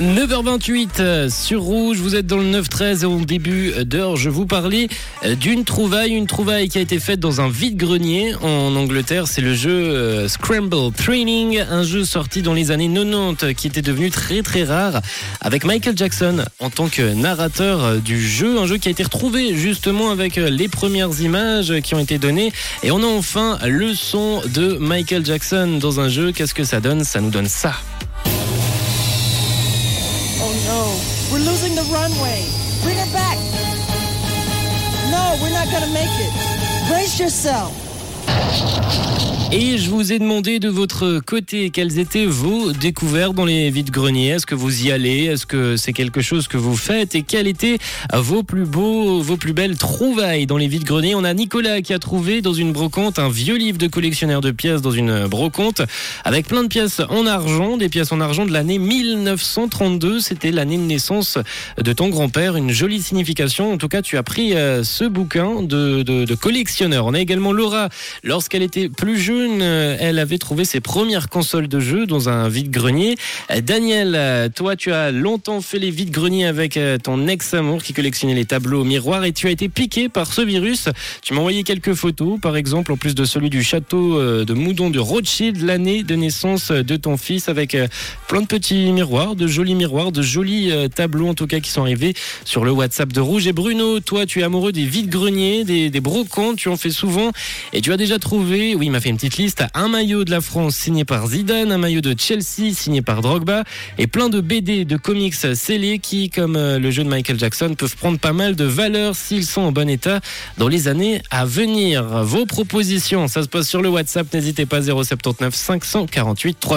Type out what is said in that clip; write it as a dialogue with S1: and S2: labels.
S1: 9h28 euh, sur Rouge, vous êtes dans le 9-13 et au début d'heure, je vous parlais euh, d'une trouvaille, une trouvaille qui a été faite dans un vide-grenier en Angleterre. C'est le jeu euh, Scramble Training, un jeu sorti dans les années 90 qui était devenu très très rare avec Michael Jackson en tant que narrateur du jeu. Un jeu qui a été retrouvé justement avec les premières images qui ont été données. Et on a enfin le son de Michael Jackson dans un jeu. Qu'est-ce que ça donne? Ça nous donne ça.
S2: Oh no, we're losing the runway. Bring it back. No, we're not gonna make it. Brace yourself.
S1: Et je vous ai demandé de votre côté quelles étaient vos découvertes dans les vides-greniers. Est-ce que vous y allez? Est-ce que c'est quelque chose que vous faites? Et quels étaient vos plus beaux, vos plus belles trouvailles dans les vides-greniers On a Nicolas qui a trouvé dans une brocante un vieux livre de collectionneur de pièces dans une brocante avec plein de pièces en argent, des pièces en argent de l'année 1932. C'était l'année de naissance de ton grand-père. Une jolie signification. En tout cas, tu as pris euh, ce bouquin de collectionneur. On a également Laura. Lorsqu'elle était plus jeune, euh, elle avait trouvé ses premières consoles de jeux dans un vide-grenier. Euh, Daniel, euh, toi, tu as longtemps fait les vide-greniers avec ton ex-amour qui collectionnait les tableaux au miroir et tu as été piqué par ce virus. Tu m'as envoyé quelques photos, par exemple, en plus de celui du château de Moudon de Rothschild, l'année de naissance de ton fils, avec plein de petits miroirs, de jolis miroirs, de jolis tableaux en tout cas qui sont arrivés sur le WhatsApp de Rouge. Et Bruno, toi, tu es amoureux des vide-greniers, des, des brocantes, tu en fais souvent et tu as déjà trouvé, oui, il m'a fait une petite liste, un maillot de la France signé par Zidane, un maillot de Chelsea signé par Drogba et plein de BD, de comics scellés qui, comme euh, le jeu de Michael Jackson, peuvent prendre pas mal de valeur s'ils sont en bon état dans les années à venir. Vos propositions, ça se passe sur le WhatsApp, n'hésitez pas 079 548 3000.